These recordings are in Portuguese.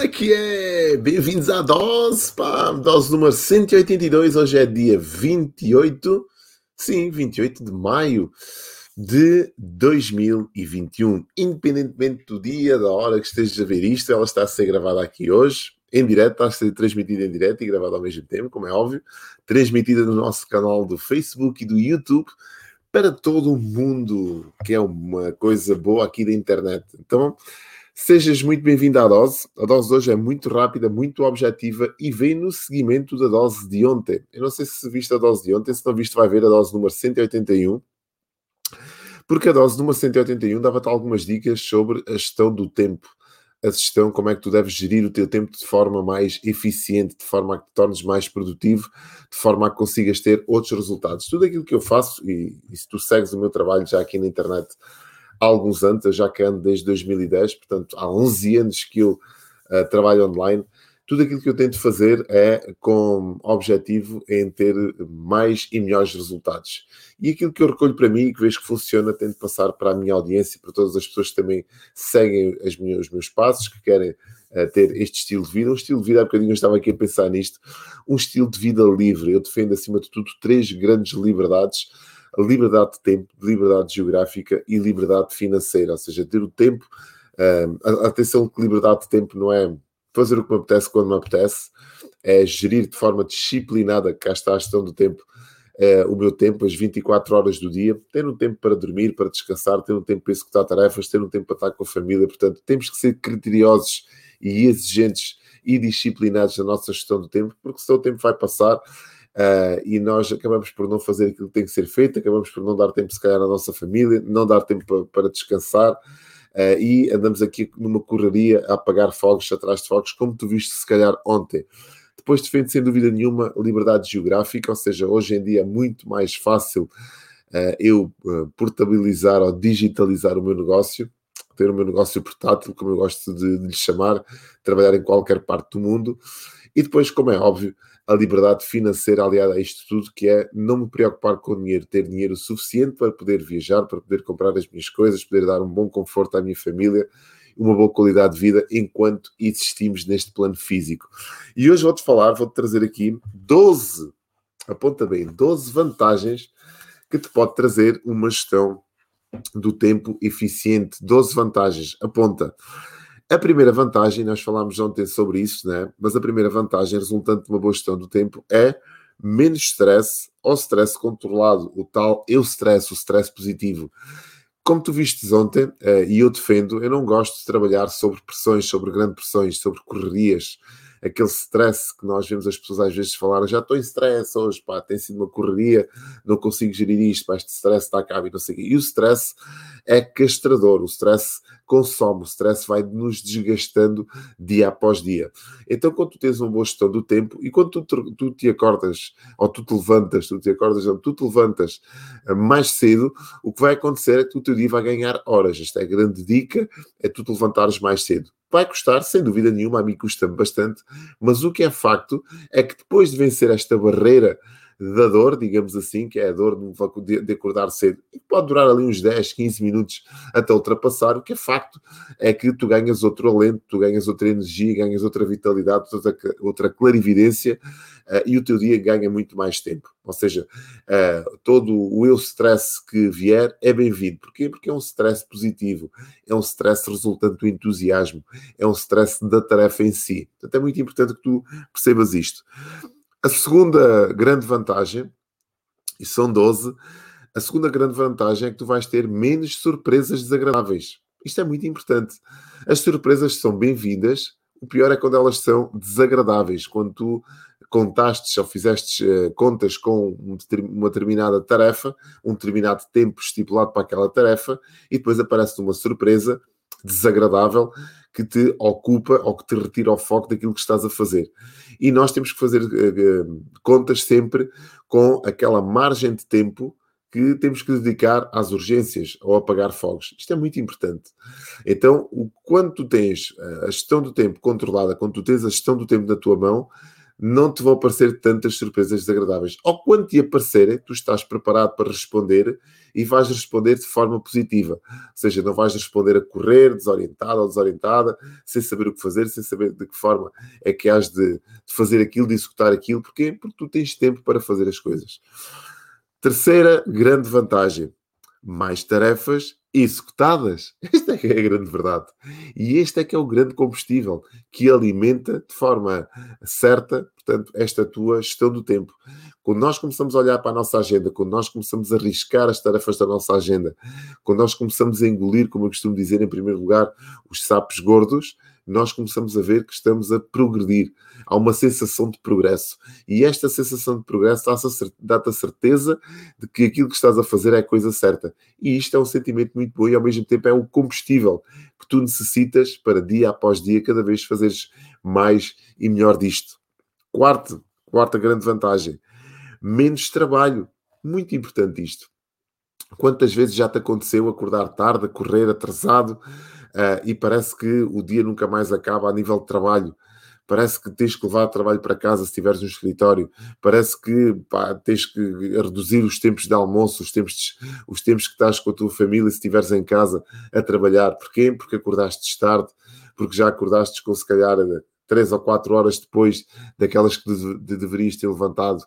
como é que é? Bem-vindos à dose, pá, dose número 182. Hoje é dia 28, sim, 28 de maio de 2021. Independentemente do dia, da hora que estejas a ver isto, ela está a ser gravada aqui hoje, em direto, está a ser transmitida em direto e gravada ao mesmo tempo, como é óbvio, transmitida no nosso canal do Facebook e do YouTube para todo o mundo, que é uma coisa boa aqui da internet. Então, Sejas muito bem-vindo à dose. A dose hoje é muito rápida, muito objetiva e vem no seguimento da dose de ontem. Eu não sei se viste a dose de ontem, se não viste, vai ver a dose número 181. Porque a dose número 181 dava-te algumas dicas sobre a gestão do tempo. A gestão, como é que tu deves gerir o teu tempo de forma mais eficiente, de forma a que te tornes mais produtivo, de forma a que consigas ter outros resultados. Tudo aquilo que eu faço, e, e se tu segues o meu trabalho já aqui na internet há alguns anos, eu já que ando desde 2010, portanto há 11 anos que eu uh, trabalho online. Tudo aquilo que eu tento fazer é com objetivo em ter mais e melhores resultados. E aquilo que eu recolho para mim e que vejo que funciona, tento passar para a minha audiência, para todas as pessoas que também seguem as minhas, os meus passos, que querem uh, ter este estilo de vida. Um estilo de vida, há bocadinho eu estava aqui a pensar nisto, um estilo de vida livre. Eu defendo, acima de tudo, três grandes liberdades liberdade de tempo, liberdade geográfica e liberdade financeira, ou seja, ter o tempo. Uh, atenção que liberdade de tempo não é fazer o que me apetece quando me apetece, é gerir de forma disciplinada, cá está a gestão do tempo, uh, o meu tempo, as 24 horas do dia, ter um tempo para dormir, para descansar, ter um tempo para executar tarefas, ter um tempo para estar com a família. Portanto, temos que ser criteriosos e exigentes e disciplinados na nossa gestão do tempo, porque senão o tempo vai passar Uh, e nós acabamos por não fazer aquilo que tem que ser feito, acabamos por não dar tempo, se calhar, à nossa família, não dar tempo para, para descansar. Uh, e andamos aqui numa correria a apagar fogos atrás de fogos, como tu viste, se calhar, ontem. Depois defende, sem dúvida nenhuma, liberdade geográfica, ou seja, hoje em dia é muito mais fácil uh, eu portabilizar ou digitalizar o meu negócio, ter o meu negócio portátil, como eu gosto de, de lhe chamar, trabalhar em qualquer parte do mundo. E depois, como é óbvio, a liberdade financeira aliada a isto tudo, que é não me preocupar com o dinheiro, ter dinheiro suficiente para poder viajar, para poder comprar as minhas coisas, poder dar um bom conforto à minha família, uma boa qualidade de vida enquanto existimos neste plano físico. E hoje vou-te falar, vou-te trazer aqui 12, aponta bem, 12 vantagens que te pode trazer uma gestão do tempo eficiente. 12 vantagens, aponta. A primeira vantagem, nós falámos ontem sobre isso, né? mas a primeira vantagem resultante de uma boa gestão do tempo é menos stress ou stress controlado, o tal eu stress, o stress positivo. Como tu vistes ontem, eh, e eu defendo, eu não gosto de trabalhar sobre pressões, sobre grandes pressões, sobre correrias, aquele stress que nós vemos as pessoas às vezes falar, já estou em stress hoje, pá, tem sido uma correria, não consigo gerir isto, pá, este stress está a cabo e não sei o quê. E o stress é castrador, o stress consome, o stress vai nos desgastando dia após dia. Então, quando tu tens uma boa gestão do tempo e quando tu, tu te acordas, ou tu te levantas, tu te acordas, não, tu te levantas eh, mais cedo, o que vai acontecer é que o teu dia vai ganhar horas. Esta é a grande dica, é tu te levantares mais cedo. Vai custar, sem dúvida nenhuma, a mim custa-me bastante, mas o que é facto é que depois de vencer esta barreira da dor, digamos assim, que é a dor de, acordar cedo, e pode durar ali uns 10, 15 minutos até ultrapassar. O que é facto é que tu ganhas outro alento, tu ganhas outra energia, ganhas outra vitalidade, outra, outra clarividência uh, e o teu dia ganha muito mais tempo. Ou seja, uh, todo o eu stress que vier é bem-vindo. Porquê? Porque é um stress positivo, é um stress resultante do entusiasmo, é um stress da tarefa em si. Portanto, é muito importante que tu percebas isto. A segunda grande vantagem, e são 12, a segunda grande vantagem é que tu vais ter menos surpresas desagradáveis. Isto é muito importante. As surpresas são bem-vindas, o pior é quando elas são desagradáveis, quando tu contastes ou fizeste uh, contas com uma determinada tarefa, um determinado tempo estipulado para aquela tarefa, e depois aparece uma surpresa desagradável que te ocupa ou que te retira o foco daquilo que estás a fazer. E nós temos que fazer uh, contas sempre com aquela margem de tempo que temos que dedicar às urgências ou apagar fogos. Isto é muito importante. Então, o, quando tu tens a gestão do tempo controlada, quando tu tens a gestão do tempo na tua mão, não te vão aparecer tantas surpresas desagradáveis. Ou quando te aparecerem, tu estás preparado para responder e vais responder de forma positiva. Ou seja, não vais responder a correr, desorientado ou desorientada, sem saber o que fazer, sem saber de que forma é que has de, de fazer aquilo, de executar aquilo. Porquê? Porque tu tens tempo para fazer as coisas. Terceira grande vantagem: mais tarefas executadas. Esta é que é a grande verdade. E este é que é o grande combustível que alimenta de forma certa, portanto, esta tua gestão do tempo. Quando nós começamos a olhar para a nossa agenda, quando nós começamos a arriscar as tarefas da nossa agenda, quando nós começamos a engolir, como eu costumo dizer, em primeiro lugar, os sapos gordos, nós começamos a ver que estamos a progredir. Há uma sensação de progresso. E esta sensação de progresso dá-te a certeza de que aquilo que estás a fazer é a coisa certa. E isto é um sentimento muito bom e ao mesmo tempo é o combustível que tu necessitas para dia após dia cada vez fazeres mais e melhor disto. Quarto, quarta grande vantagem, menos trabalho. Muito importante isto. Quantas vezes já te aconteceu acordar tarde, correr atrasado, uh, e parece que o dia nunca mais acaba a nível de trabalho. Parece que tens que levar trabalho para casa se estiveres no escritório. Parece que pá, tens que reduzir os tempos de almoço, os tempos, de, os tempos que estás com a tua família se estiveres em casa a trabalhar. Porquê? Porque acordaste tarde, porque já acordaste com se calhar três ou quatro horas depois daquelas que de, de, deverias ter levantado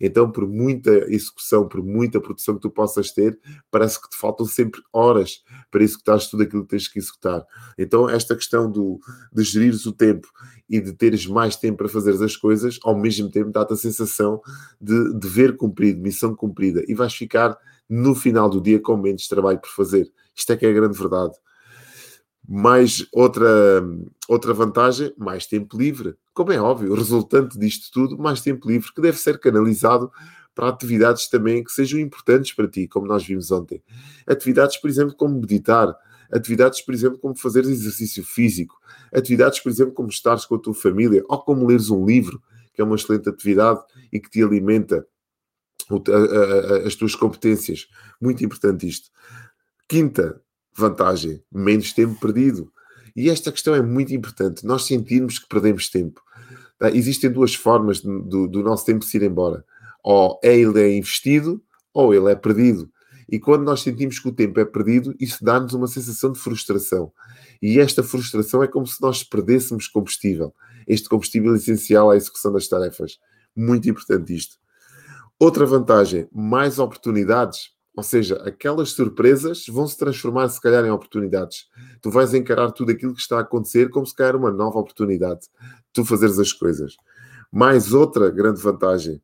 então, por muita execução, por muita produção que tu possas ter, parece que te faltam sempre horas para executar tudo aquilo que tens que executar. Então, esta questão do, de gerir o tempo e de teres mais tempo para fazer as coisas, ao mesmo tempo dá-te a sensação de dever cumprido, missão cumprida, e vais ficar no final do dia com menos trabalho por fazer. Isto é que é a grande verdade. Mais outra, outra vantagem, mais tempo livre. Como é óbvio, resultante disto tudo, mais tempo livre, que deve ser canalizado para atividades também que sejam importantes para ti, como nós vimos ontem. Atividades, por exemplo, como meditar, atividades, por exemplo, como fazer exercício físico, atividades, por exemplo, como estares com a tua família, ou como leres um livro, que é uma excelente atividade e que te alimenta as tuas competências. Muito importante isto. Quinta, vantagem, menos tempo perdido. E esta questão é muito importante. Nós sentirmos que perdemos tempo. Tá? Existem duas formas do, do, nosso tempo se ir embora. Ou ele é investido, ou ele é perdido. E quando nós sentimos que o tempo é perdido, isso dá-nos uma sensação de frustração. E esta frustração é como se nós perdêssemos combustível. Este combustível é essencial à execução das tarefas. Muito importante isto. Outra vantagem, mais oportunidades ou seja, aquelas surpresas vão se transformar, se calhar, em oportunidades. Tu vais encarar tudo aquilo que está a acontecer como se calhar uma nova oportunidade. Tu fazeres as coisas. Mais outra grande vantagem.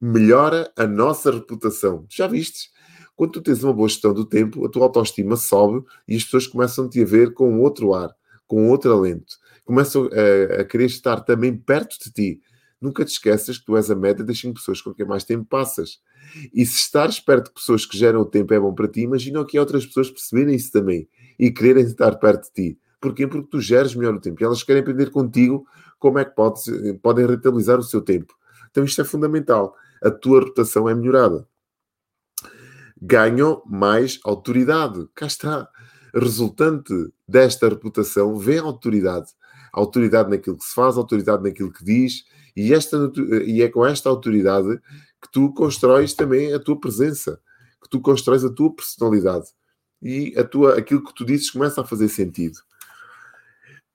Melhora a nossa reputação. Já vistes? Quando tu tens uma boa gestão do tempo, a tua autoestima sobe e as pessoas começam-te a ver com outro ar, com outro alento. Começam a, a querer estar também perto de ti. Nunca te esqueças que tu és a média das 5 pessoas com quem mais tempo passas. E se estares perto de pessoas que geram o tempo é bom para ti, imagina que outras pessoas perceberem isso também e quererem estar perto de ti. Porquê? Porque tu geres melhor o tempo e elas querem aprender contigo como é que podes, podem rentabilizar o seu tempo. Então isto é fundamental. A tua reputação é melhorada. Ganham mais autoridade. Cá está. Resultante desta reputação vem autoridade. Autoridade naquilo que se faz, autoridade naquilo que diz, e, esta, e é com esta autoridade que tu constróis também a tua presença, que tu constróis a tua personalidade e a tua, aquilo que tu dizes começa a fazer sentido.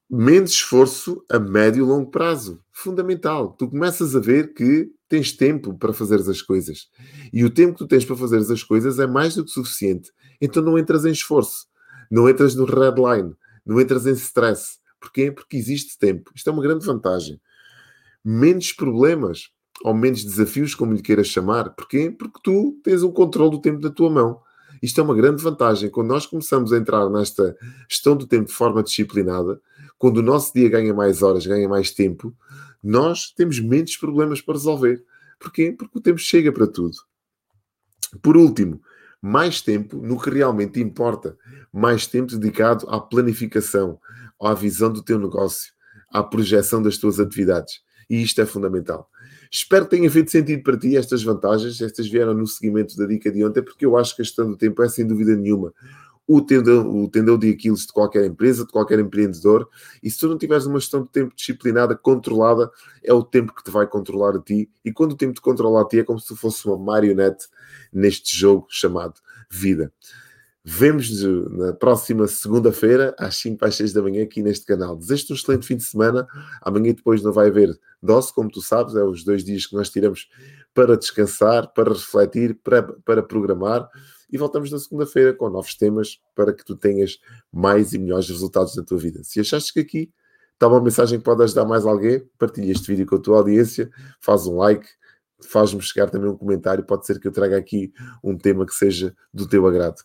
Menos esforço a médio e longo prazo. Fundamental. Tu começas a ver que tens tempo para fazer as coisas. E o tempo que tu tens para fazer as coisas é mais do que suficiente. Então não entras em esforço. Não entras no redline. Não entras em stress. Porquê? Porque existe tempo. Isto é uma grande vantagem. Menos problemas ou menos desafios, como lhe queiras chamar. Porquê? Porque tu tens o controle do tempo da tua mão. Isto é uma grande vantagem. Quando nós começamos a entrar nesta gestão do tempo de forma disciplinada, quando o nosso dia ganha mais horas, ganha mais tempo, nós temos menos problemas para resolver. Porquê? Porque o tempo chega para tudo. Por último, mais tempo no que realmente importa. Mais tempo dedicado à planificação, à visão do teu negócio, à projeção das tuas atividades. E isto é fundamental. Espero que tenha feito sentido para ti estas vantagens. Estas vieram no seguimento da dica de ontem, porque eu acho que a gestão do tempo é, sem dúvida nenhuma, o tendão, o tendão de Aquiles de qualquer empresa, de qualquer empreendedor. E se tu não tiveres uma gestão de tempo disciplinada, controlada, é o tempo que te vai controlar a ti. E quando o tempo te controla a ti, é como se tu fosse uma marionete neste jogo chamado vida. Vemos-nos na próxima segunda-feira, às 5 às 6 da manhã, aqui neste canal. Desejo-te um excelente fim de semana. Amanhã depois não vai haver dose, como tu sabes, é os dois dias que nós tiramos para descansar, para refletir, para, para programar. E voltamos na segunda-feira com novos temas para que tu tenhas mais e melhores resultados na tua vida. Se achaste que aqui está uma mensagem que pode ajudar mais alguém, partilha este vídeo com a tua audiência, faz um like, faz-me chegar também um comentário. Pode ser que eu traga aqui um tema que seja do teu agrado.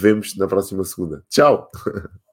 Vemos na próxima segunda. Tchau!